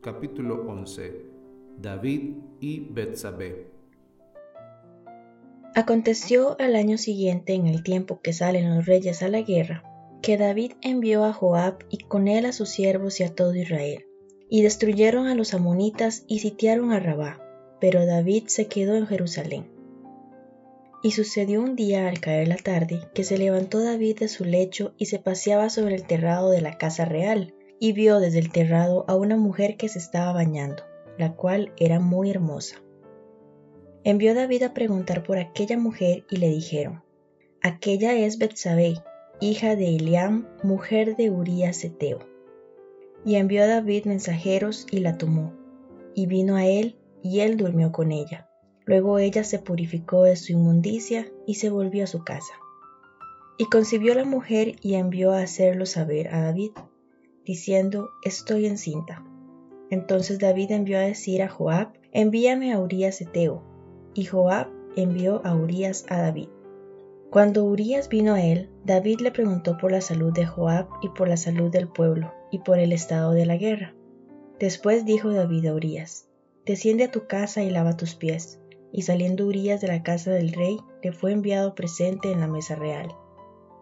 Capítulo 11 David y Betsabé Aconteció al año siguiente, en el tiempo que salen los reyes a la guerra, que David envió a Joab y con él a sus siervos y a todo Israel, y destruyeron a los amonitas y sitiaron a Rabá, pero David se quedó en Jerusalén. Y sucedió un día al caer la tarde que se levantó David de su lecho y se paseaba sobre el terrado de la casa real, y vio desde el terrado a una mujer que se estaba bañando, la cual era muy hermosa. Envió David a preguntar por aquella mujer y le dijeron, Aquella es Betsabé, hija de Eliam, mujer de Urías Eteo. Y envió a David mensajeros y la tomó, y vino a él, y él durmió con ella. Luego ella se purificó de su inmundicia y se volvió a su casa. Y concibió la mujer y envió a hacerlo saber a David, diciendo, Estoy encinta. Entonces David envió a decir a Joab, Envíame a Urías Eteo. Y Joab envió a Urías a David. Cuando Urías vino a él, David le preguntó por la salud de Joab y por la salud del pueblo y por el estado de la guerra. Después dijo David a Urías, Desciende a tu casa y lava tus pies y saliendo Urías de la casa del rey, le fue enviado presente en la mesa real.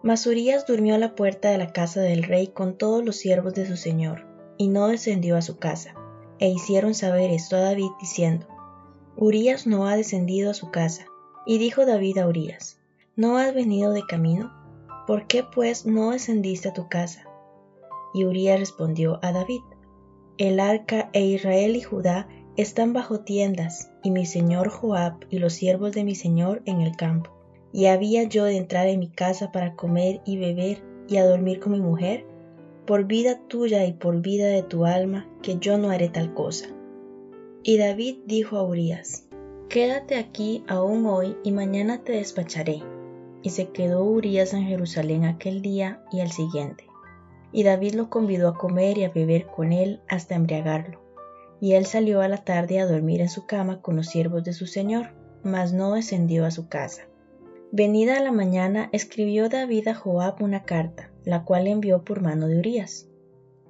Mas Urías durmió a la puerta de la casa del rey con todos los siervos de su señor, y no descendió a su casa. E hicieron saber esto a David, diciendo, Urías no ha descendido a su casa. Y dijo David a Urías, ¿no has venido de camino? ¿Por qué pues no descendiste a tu casa? Y Urías respondió a David, El arca e Israel y Judá están bajo tiendas, y mi señor Joab y los siervos de mi señor en el campo. ¿Y había yo de entrar en mi casa para comer y beber y a dormir con mi mujer? Por vida tuya y por vida de tu alma, que yo no haré tal cosa. Y David dijo a Urías, Quédate aquí aún hoy y mañana te despacharé. Y se quedó Urías en Jerusalén aquel día y al siguiente. Y David lo convidó a comer y a beber con él hasta embriagarlo y él salió a la tarde a dormir en su cama con los siervos de su señor, mas no descendió a su casa. Venida la mañana, escribió David a Joab una carta, la cual envió por mano de Urías.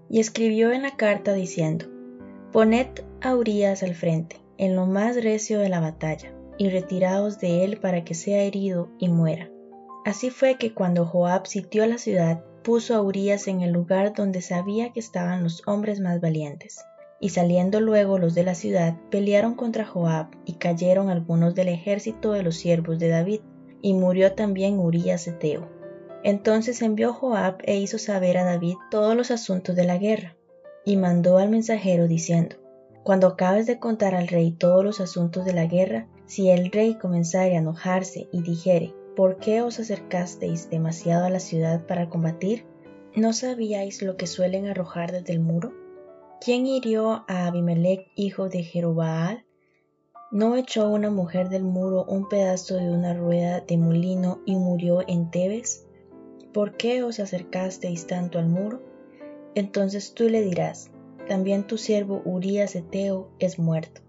Y escribió en la carta diciendo, Poned a Urías al frente, en lo más recio de la batalla, y retiraos de él para que sea herido y muera. Así fue que cuando Joab sitió la ciudad, puso a Urías en el lugar donde sabía que estaban los hombres más valientes. Y saliendo luego los de la ciudad, pelearon contra Joab, y cayeron algunos del ejército de los siervos de David, y murió también Urías Eteo. Entonces envió Joab e hizo saber a David todos los asuntos de la guerra, y mandó al mensajero diciendo, Cuando acabes de contar al rey todos los asuntos de la guerra, si el rey comenzare a enojarse y dijere, ¿por qué os acercasteis demasiado a la ciudad para combatir? ¿No sabíais lo que suelen arrojar desde el muro? ¿Quién hirió a Abimelech, hijo de Jerubaal? ¿No echó una mujer del muro un pedazo de una rueda de molino y murió en Tebes? ¿Por qué os acercasteis tanto al muro? Entonces tú le dirás, también tu siervo Urías Eteo es muerto.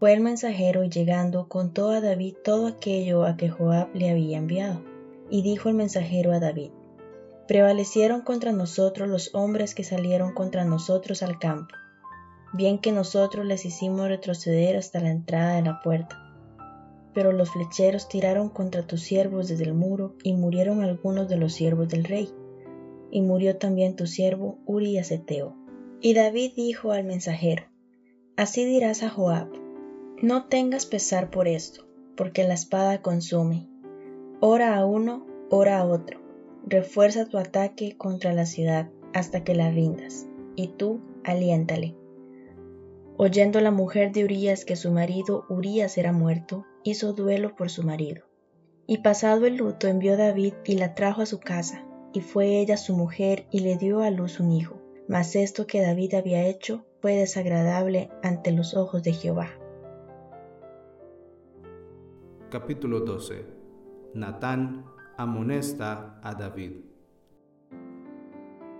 Fue el mensajero y llegando contó a David todo aquello a que Joab le había enviado. Y dijo el mensajero a David, Prevalecieron contra nosotros los hombres que salieron contra nosotros al campo, bien que nosotros les hicimos retroceder hasta la entrada de la puerta. Pero los flecheros tiraron contra tus siervos desde el muro, y murieron algunos de los siervos del rey, y murió también tu siervo Urías Eteo. Y David dijo al mensajero, Así dirás a Joab, no tengas pesar por esto, porque la espada consume. Ora a uno, ora a otro refuerza tu ataque contra la ciudad hasta que la rindas, y tú aliéntale. Oyendo la mujer de Urías que su marido Urías era muerto, hizo duelo por su marido. Y pasado el luto envió David y la trajo a su casa, y fue ella su mujer y le dio a luz un hijo. Mas esto que David había hecho fue desagradable ante los ojos de Jehová. Capítulo 12 Natán amonesta a David.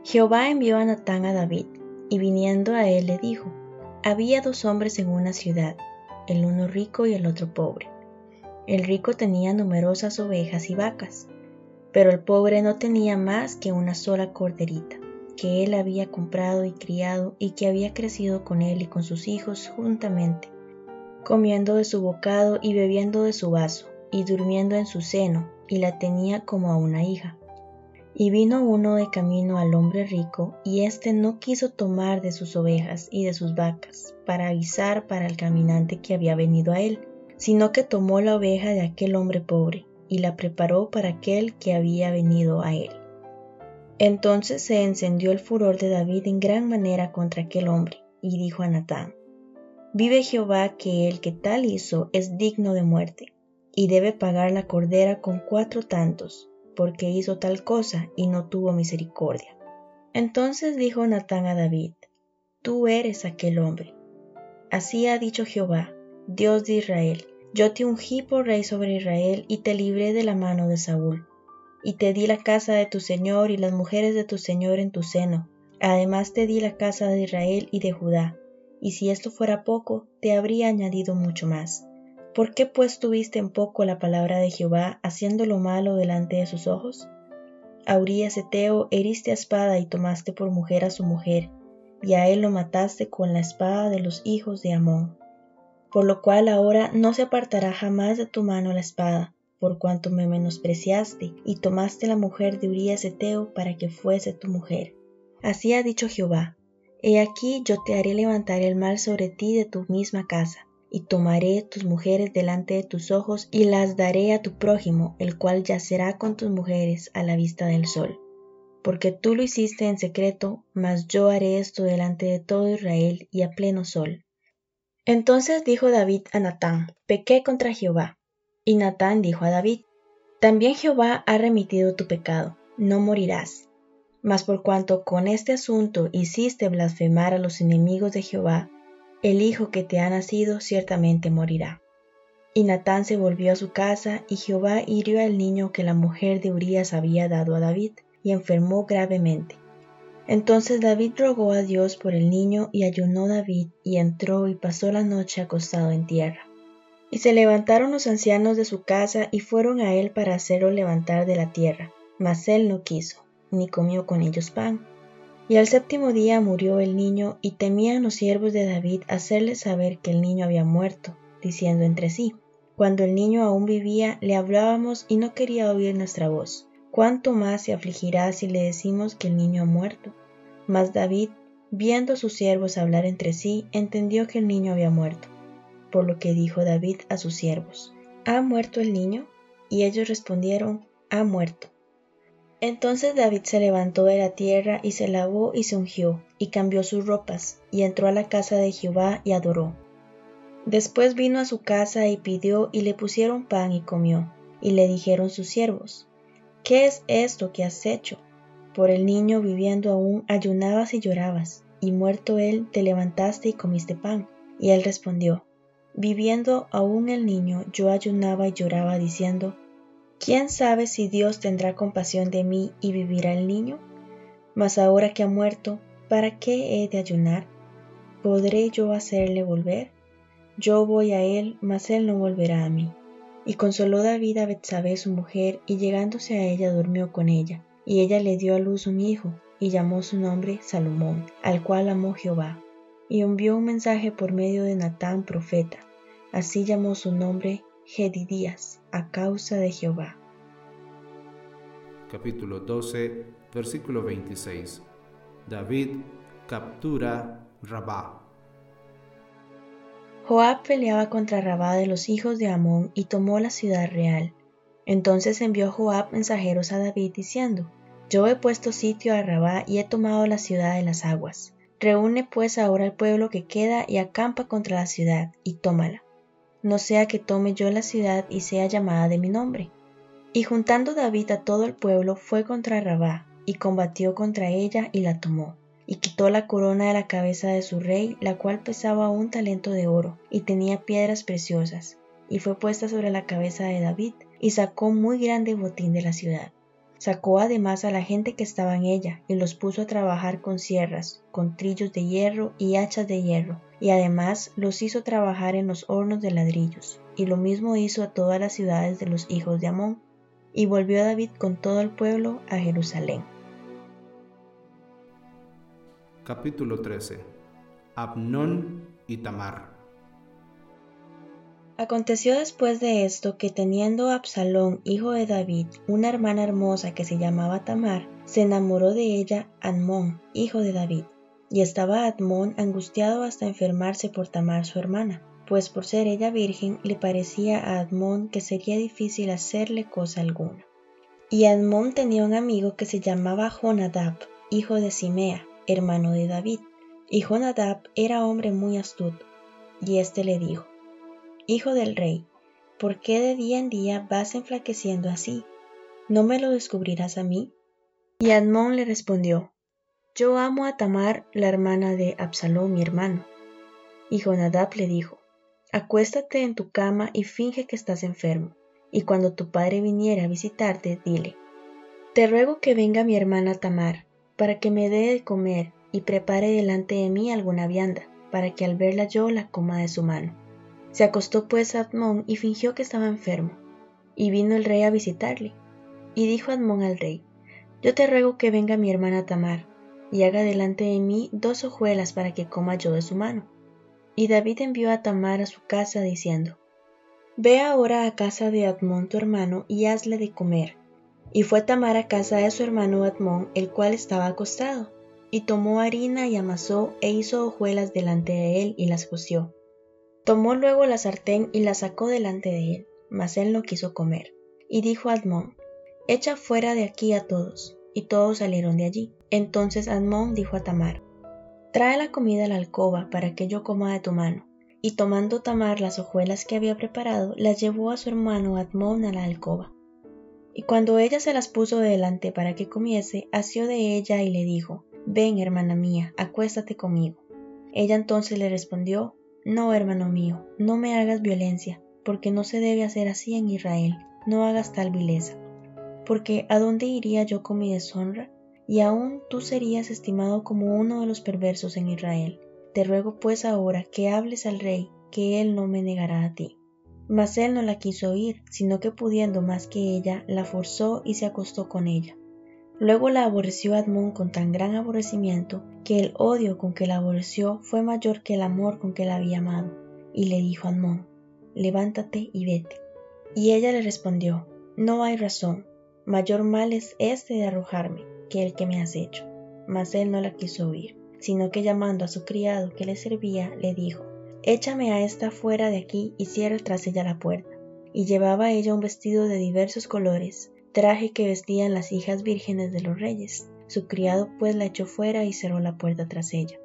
Jehová envió a Natán a David, y viniendo a él le dijo, Había dos hombres en una ciudad, el uno rico y el otro pobre. El rico tenía numerosas ovejas y vacas, pero el pobre no tenía más que una sola corderita, que él había comprado y criado y que había crecido con él y con sus hijos juntamente, comiendo de su bocado y bebiendo de su vaso, y durmiendo en su seno, y la tenía como a una hija. Y vino uno de camino al hombre rico, y éste no quiso tomar de sus ovejas y de sus vacas, para avisar para el caminante que había venido a él, sino que tomó la oveja de aquel hombre pobre, y la preparó para aquel que había venido a él. Entonces se encendió el furor de David en gran manera contra aquel hombre, y dijo a Natán, Vive Jehová que el que tal hizo es digno de muerte, y debe pagar la cordera con cuatro tantos, porque hizo tal cosa y no tuvo misericordia. Entonces dijo Natán a David, Tú eres aquel hombre. Así ha dicho Jehová, Dios de Israel, yo te ungí por rey sobre Israel y te libré de la mano de Saúl. Y te di la casa de tu Señor y las mujeres de tu Señor en tu seno. Además te di la casa de Israel y de Judá. Y si esto fuera poco, te habría añadido mucho más. ¿Por qué pues tuviste en poco la palabra de Jehová, haciendo lo malo delante de sus ojos? A Urias Eteo heriste a espada y tomaste por mujer a su mujer, y a él lo mataste con la espada de los hijos de Amón. Por lo cual ahora no se apartará jamás de tu mano la espada, por cuanto me menospreciaste y tomaste la mujer de Urias Eteo para que fuese tu mujer. Así ha dicho Jehová, He aquí yo te haré levantar el mal sobre ti de tu misma casa y tomaré tus mujeres delante de tus ojos y las daré a tu prójimo, el cual yacerá con tus mujeres a la vista del sol. Porque tú lo hiciste en secreto, mas yo haré esto delante de todo Israel y a pleno sol. Entonces dijo David a Natán, pequé contra Jehová. Y Natán dijo a David, también Jehová ha remitido tu pecado, no morirás. Mas por cuanto con este asunto hiciste blasfemar a los enemigos de Jehová, el hijo que te ha nacido ciertamente morirá. Y Natán se volvió a su casa, y Jehová hirió al niño que la mujer de Urías había dado a David, y enfermó gravemente. Entonces David rogó a Dios por el niño, y ayunó David, y entró y pasó la noche acostado en tierra. Y se levantaron los ancianos de su casa, y fueron a él para hacerlo levantar de la tierra, mas él no quiso, ni comió con ellos pan. Y al séptimo día murió el niño, y temían los siervos de David hacerle saber que el niño había muerto, diciendo entre sí, Cuando el niño aún vivía, le hablábamos y no quería oír nuestra voz. ¿Cuánto más se afligirá si le decimos que el niño ha muerto? Mas David, viendo sus siervos hablar entre sí, entendió que el niño había muerto. Por lo que dijo David a sus siervos, ¿Ha muerto el niño? Y ellos respondieron, Ha muerto. Entonces David se levantó de la tierra y se lavó y se ungió, y cambió sus ropas, y entró a la casa de Jehová y adoró. Después vino a su casa y pidió y le pusieron pan y comió, y le dijeron sus siervos, ¿qué es esto que has hecho? Por el niño viviendo aún ayunabas y llorabas, y muerto él te levantaste y comiste pan. Y él respondió, Viviendo aún el niño yo ayunaba y lloraba diciendo, ¿Quién sabe si Dios tendrá compasión de mí y vivirá el niño? Mas ahora que ha muerto, ¿para qué he de ayunar? ¿Podré yo hacerle volver? Yo voy a él, mas él no volverá a mí. Y consoló David a Betsabé su mujer, y llegándose a ella durmió con ella. Y ella le dio a luz un hijo, y llamó su nombre Salomón, al cual amó Jehová. Y envió un mensaje por medio de Natán profeta. Así llamó su nombre Gedidías a causa de Jehová. Capítulo 12, versículo 26. David captura Rabá. Joab peleaba contra Rabá de los hijos de Amón y tomó la ciudad real. Entonces envió Joab mensajeros a David diciendo, Yo he puesto sitio a Rabá y he tomado la ciudad de las aguas. Reúne pues ahora el pueblo que queda y acampa contra la ciudad, y tómala no sea que tome yo la ciudad y sea llamada de mi nombre. Y juntando David a todo el pueblo, fue contra Rabá, y combatió contra ella y la tomó. Y quitó la corona de la cabeza de su rey, la cual pesaba un talento de oro, y tenía piedras preciosas, y fue puesta sobre la cabeza de David, y sacó muy grande botín de la ciudad. Sacó además a la gente que estaba en ella, y los puso a trabajar con sierras, con trillos de hierro y hachas de hierro, y además los hizo trabajar en los hornos de ladrillos, y lo mismo hizo a todas las ciudades de los hijos de Amón, y volvió David con todo el pueblo a Jerusalén. Capítulo 13 Abnón y Tamar Aconteció después de esto que teniendo Absalón, hijo de David, una hermana hermosa que se llamaba Tamar, se enamoró de ella Admón, hijo de David. Y estaba Admón angustiado hasta enfermarse por Tamar su hermana, pues por ser ella virgen le parecía a Admón que sería difícil hacerle cosa alguna. Y Admón tenía un amigo que se llamaba Jonadab, hijo de Simea, hermano de David. Y Jonadab era hombre muy astuto. Y éste le dijo, Hijo del rey, ¿por qué de día en día vas enflaqueciendo así? ¿No me lo descubrirás a mí? Y Admón le respondió, Yo amo a Tamar, la hermana de Absalón, mi hermano. Y Jonadab le dijo, Acuéstate en tu cama y finge que estás enfermo, y cuando tu padre viniera a visitarte, dile, Te ruego que venga mi hermana Tamar, para que me dé de comer y prepare delante de mí alguna vianda, para que al verla yo la coma de su mano. Se acostó pues Admón y fingió que estaba enfermo. Y vino el rey a visitarle. Y dijo Admón al rey, Yo te ruego que venga mi hermana Tamar, y haga delante de mí dos hojuelas para que coma yo de su mano. Y David envió a Tamar a su casa diciendo, Ve ahora a casa de Admón tu hermano y hazle de comer. Y fue Tamar a casa de su hermano Admón, el cual estaba acostado, y tomó harina y amasó e hizo hojuelas delante de él y las coció. Tomó luego la sartén y la sacó delante de él, mas él no quiso comer. Y dijo a Admón, Echa fuera de aquí a todos. Y todos salieron de allí. Entonces Admón dijo a Tamar, Trae la comida a la alcoba para que yo coma de tu mano. Y tomando Tamar las hojuelas que había preparado, las llevó a su hermano Admón a la alcoba. Y cuando ella se las puso delante para que comiese, asió de ella y le dijo, Ven, hermana mía, acuéstate conmigo. Ella entonces le respondió, no, hermano mío, no me hagas violencia, porque no se debe hacer así en Israel, no hagas tal vileza. Porque ¿a dónde iría yo con mi deshonra? Y aún tú serías estimado como uno de los perversos en Israel. Te ruego pues ahora que hables al rey, que él no me negará a ti. Mas él no la quiso oír, sino que pudiendo más que ella, la forzó y se acostó con ella. Luego la aborreció Admón con tan gran aborrecimiento que el odio con que la aborreció fue mayor que el amor con que la había amado. Y le dijo a Admón, levántate y vete. Y ella le respondió, no hay razón, mayor mal es este de arrojarme que el que me has hecho. Mas él no la quiso oír, sino que llamando a su criado que le servía, le dijo, échame a esta fuera de aquí y cierra tras ella la puerta. Y llevaba ella un vestido de diversos colores, traje que vestían las hijas vírgenes de los reyes. Su criado pues la echó fuera y cerró la puerta tras ella.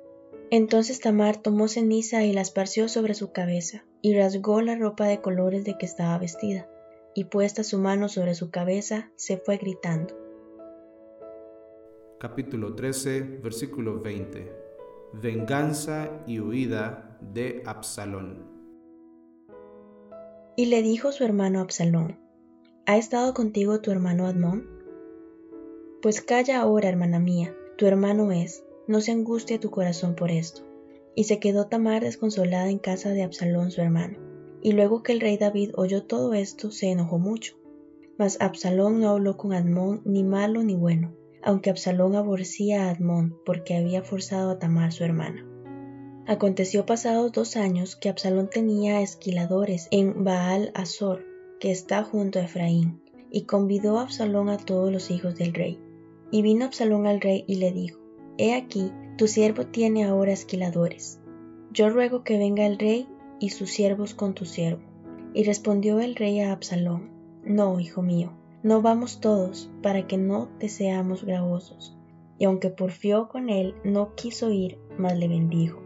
Entonces Tamar tomó ceniza y la esparció sobre su cabeza, y rasgó la ropa de colores de que estaba vestida, y puesta su mano sobre su cabeza, se fue gritando. Capítulo 13, versículo 20. Venganza y huida de Absalón. Y le dijo su hermano Absalón, ¿Ha estado contigo tu hermano Admón? Pues calla ahora, hermana mía, tu hermano es, no se angustie tu corazón por esto. Y se quedó Tamar desconsolada en casa de Absalón su hermano. Y luego que el rey David oyó todo esto, se enojó mucho. Mas Absalón no habló con Admón ni malo ni bueno, aunque Absalón aborrecía a Admón porque había forzado a Tamar su hermana. Aconteció pasados dos años que Absalón tenía esquiladores en Baal Azor, que está junto a Efraín, y convidó a Absalón a todos los hijos del rey. Y vino Absalón al rey y le dijo, He aquí, tu siervo tiene ahora esquiladores. Yo ruego que venga el rey y sus siervos con tu siervo. Y respondió el rey a Absalón, No, hijo mío, no vamos todos, para que no te seamos gravosos. Y aunque porfió con él, no quiso ir, mas le bendijo.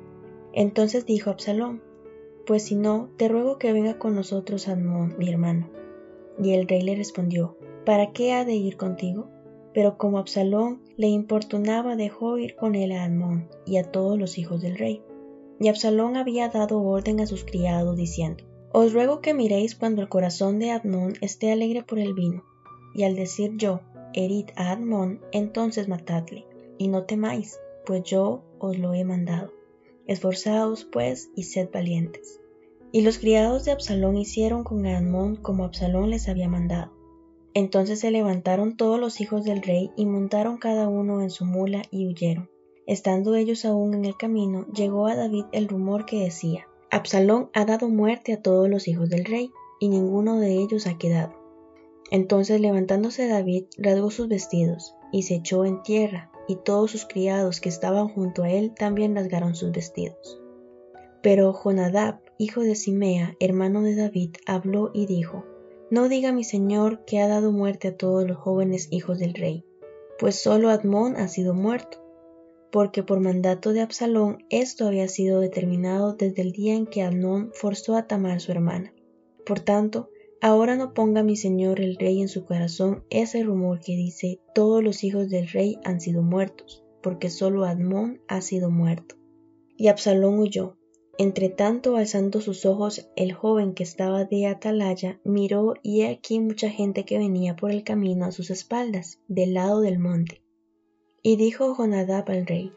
Entonces dijo Absalón, pues si no, te ruego que venga con nosotros Admón, mi hermano. Y el rey le respondió, ¿para qué ha de ir contigo? Pero como Absalón le importunaba, dejó ir con él a Admón y a todos los hijos del rey. Y Absalón había dado orden a sus criados, diciendo, Os ruego que miréis cuando el corazón de Admón esté alegre por el vino. Y al decir yo, herid a Admón, entonces matadle, y no temáis, pues yo os lo he mandado. Esforzaos, pues, y sed valientes. Y los criados de Absalón hicieron con Admón como Absalón les había mandado. Entonces se levantaron todos los hijos del rey y montaron cada uno en su mula y huyeron. Estando ellos aún en el camino, llegó a David el rumor que decía, Absalón ha dado muerte a todos los hijos del rey, y ninguno de ellos ha quedado. Entonces levantándose David, rasgó sus vestidos, y se echó en tierra, y todos sus criados que estaban junto a él también rasgaron sus vestidos. Pero Jonadab, hijo de Simea, hermano de David, habló y dijo, No diga mi señor que ha dado muerte a todos los jóvenes hijos del rey, pues solo Admón ha sido muerto, porque por mandato de Absalón esto había sido determinado desde el día en que Amnón forzó a Tamar su hermana. Por tanto, ahora no ponga mi señor el rey en su corazón ese rumor que dice todos los hijos del rey han sido muertos, porque solo Admón ha sido muerto. Y Absalón huyó. Entre tanto, alzando sus ojos, el joven que estaba de atalaya miró y he aquí mucha gente que venía por el camino a sus espaldas, del lado del monte y dijo Jonadab al rey,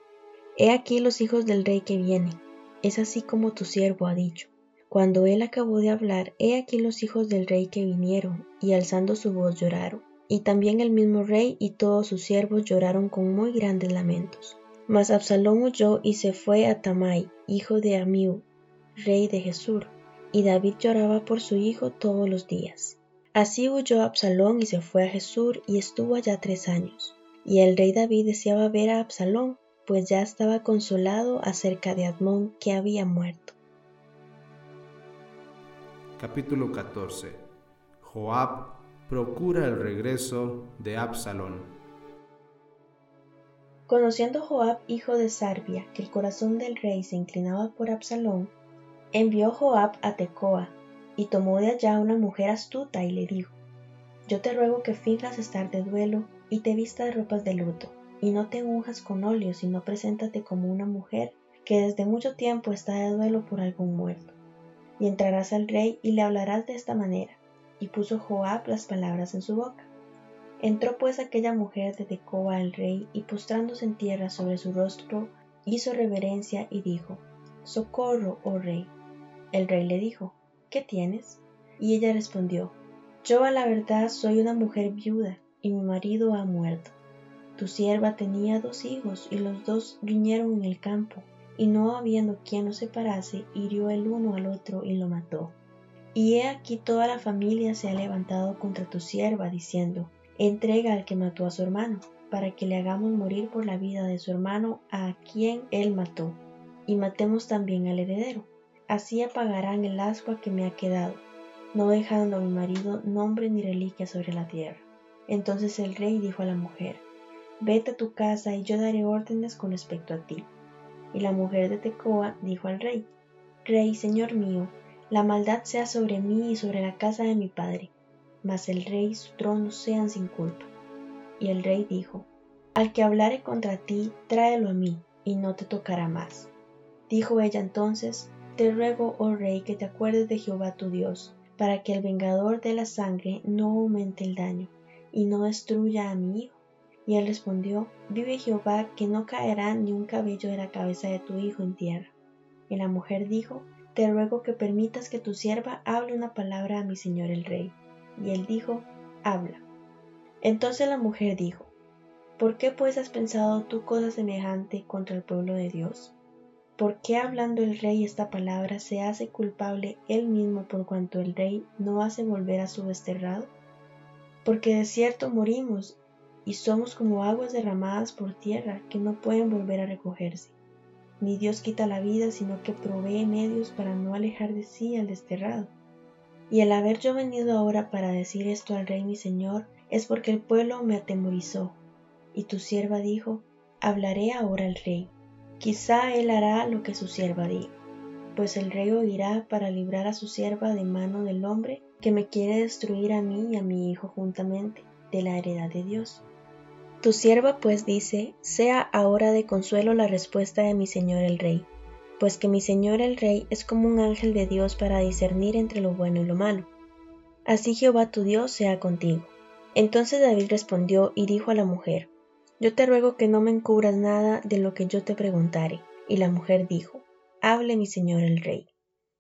He aquí los hijos del rey que vienen, es así como tu siervo ha dicho. Cuando él acabó de hablar, he aquí los hijos del rey que vinieron, y alzando su voz lloraron. Y también el mismo rey y todos sus siervos lloraron con muy grandes lamentos. Mas Absalón huyó y se fue a Tamai, hijo de Amiu, rey de Jesur, y David lloraba por su hijo todos los días. Así huyó Absalón y se fue a Jesur y estuvo allá tres años. Y el rey David deseaba ver a Absalón, pues ya estaba consolado acerca de Admón que había muerto. Capítulo 14 Joab procura el regreso de Absalón. Conociendo Joab, hijo de Sarbia, que el corazón del rey se inclinaba por Absalón, envió Joab a Tecoa, y tomó de allá una mujer astuta y le dijo, Yo te ruego que finjas estar de duelo y te vistas ropas de luto, y no te unjas con óleo, sino preséntate como una mujer que desde mucho tiempo está de duelo por algún muerto. Y entrarás al rey y le hablarás de esta manera. Y puso Joab las palabras en su boca. Entró pues aquella mujer de Tecoa al rey y postrándose en tierra sobre su rostro, hizo reverencia y dijo, Socorro, oh rey. El rey le dijo, ¿qué tienes? Y ella respondió, Yo a la verdad soy una mujer viuda y mi marido ha muerto. Tu sierva tenía dos hijos y los dos riñeron en el campo, y no habiendo quien los separase, hirió el uno al otro y lo mató. Y he aquí toda la familia se ha levantado contra tu sierva, diciendo, entrega al que mató a su hermano, para que le hagamos morir por la vida de su hermano a quien él mató, y matemos también al heredero. Así apagarán el ascua que me ha quedado, no dejando a mi marido nombre ni reliquia sobre la tierra. Entonces el rey dijo a la mujer, Vete a tu casa y yo daré órdenes con respecto a ti. Y la mujer de Tecoa dijo al rey, Rey, señor mío, la maldad sea sobre mí y sobre la casa de mi padre, mas el rey y su trono sean sin culpa. Y el rey dijo, Al que hablare contra ti, tráelo a mí, y no te tocará más. Dijo ella entonces, Te ruego, oh rey, que te acuerdes de Jehová tu Dios, para que el vengador de la sangre no aumente el daño y no destruya a mi hijo. Y él respondió, Vive Jehová, que no caerá ni un cabello de la cabeza de tu hijo en tierra. Y la mujer dijo, Te ruego que permitas que tu sierva hable una palabra a mi señor el rey. Y él dijo, Habla. Entonces la mujer dijo, ¿Por qué pues has pensado tú cosa semejante contra el pueblo de Dios? ¿Por qué hablando el rey esta palabra se hace culpable él mismo por cuanto el rey no hace volver a su desterrado? porque de cierto morimos y somos como aguas derramadas por tierra que no pueden volver a recogerse. Ni Dios quita la vida, sino que provee medios para no alejar de sí al desterrado. Y el haber yo venido ahora para decir esto al rey mi señor, es porque el pueblo me atemorizó. Y tu sierva dijo, hablaré ahora al rey. Quizá él hará lo que su sierva diga, pues el rey oirá para librar a su sierva de mano del hombre que me quiere destruir a mí y a mi hijo juntamente de la heredad de Dios. Tu sierva pues dice, sea ahora de consuelo la respuesta de mi señor el rey, pues que mi señor el rey es como un ángel de Dios para discernir entre lo bueno y lo malo. Así Jehová tu Dios sea contigo. Entonces David respondió y dijo a la mujer, Yo te ruego que no me encubras nada de lo que yo te preguntare. Y la mujer dijo, Hable mi señor el rey.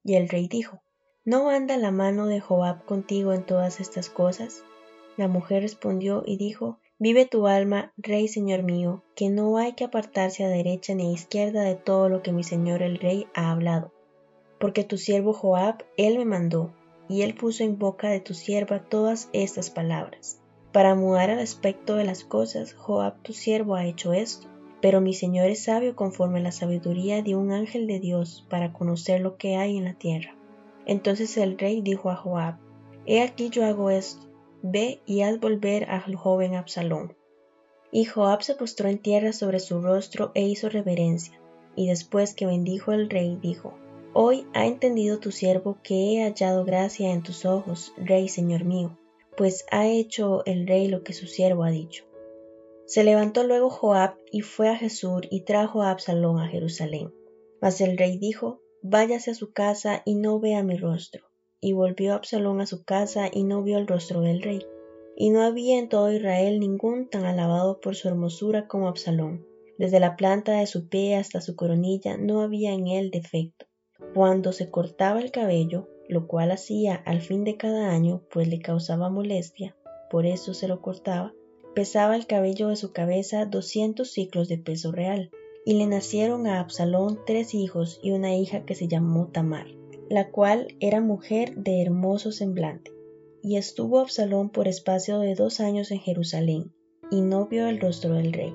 Y el rey dijo, ¿No anda la mano de Joab contigo en todas estas cosas? La mujer respondió y dijo, Vive tu alma, rey señor mío, que no hay que apartarse a derecha ni a izquierda de todo lo que mi señor el rey ha hablado. Porque tu siervo Joab, él me mandó, y él puso en boca de tu sierva todas estas palabras. Para mudar al aspecto de las cosas, Joab tu siervo ha hecho esto. Pero mi Señor es sabio conforme a la sabiduría de un ángel de Dios para conocer lo que hay en la tierra. Entonces el rey dijo a Joab, He aquí yo hago esto, Ve y haz volver al joven Absalón. Y Joab se postró en tierra sobre su rostro e hizo reverencia, y después que bendijo el rey, dijo, Hoy ha entendido tu siervo que he hallado gracia en tus ojos, rey señor mío, pues ha hecho el rey lo que su siervo ha dicho. Se levantó luego Joab y fue a Jesús y trajo a Absalón a Jerusalén. Mas el rey dijo, Váyase a su casa y no vea mi rostro y volvió Absalón a su casa y no vio el rostro del rey. Y no había en todo Israel ningún tan alabado por su hermosura como Absalón. Desde la planta de su pie hasta su coronilla no había en él defecto. Cuando se cortaba el cabello, lo cual hacía al fin de cada año, pues le causaba molestia, por eso se lo cortaba, pesaba el cabello de su cabeza doscientos ciclos de peso real, y le nacieron a Absalón tres hijos y una hija que se llamó Tamar la cual era mujer de hermoso semblante. Y estuvo Absalón por espacio de dos años en Jerusalén, y no vio el rostro del rey.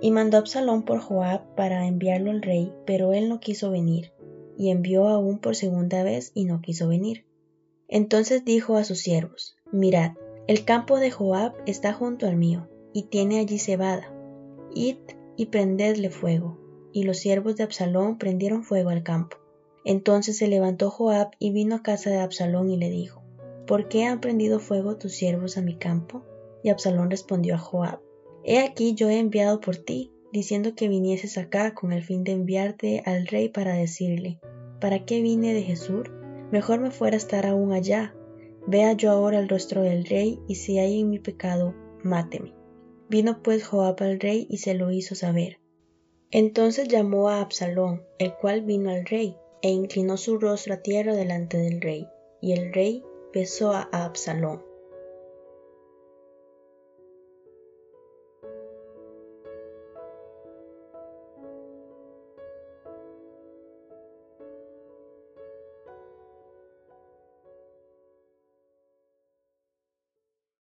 Y mandó Absalón por Joab para enviarlo al rey, pero él no quiso venir, y envió aún por segunda vez y no quiso venir. Entonces dijo a sus siervos, Mirad, el campo de Joab está junto al mío, y tiene allí cebada. Id y prendedle fuego. Y los siervos de Absalón prendieron fuego al campo. Entonces se levantó Joab y vino a casa de Absalón y le dijo, ¿Por qué han prendido fuego tus siervos a mi campo? Y Absalón respondió a Joab, He aquí yo he enviado por ti, diciendo que vinieses acá con el fin de enviarte al rey para decirle, ¿para qué vine de Jesús? Mejor me fuera estar aún allá. Vea yo ahora el rostro del rey, y si hay en mi pecado, máteme. Vino pues Joab al rey y se lo hizo saber. Entonces llamó a Absalón, el cual vino al rey, e inclinó su rostro a tierra delante del rey, y el rey besó a Absalón.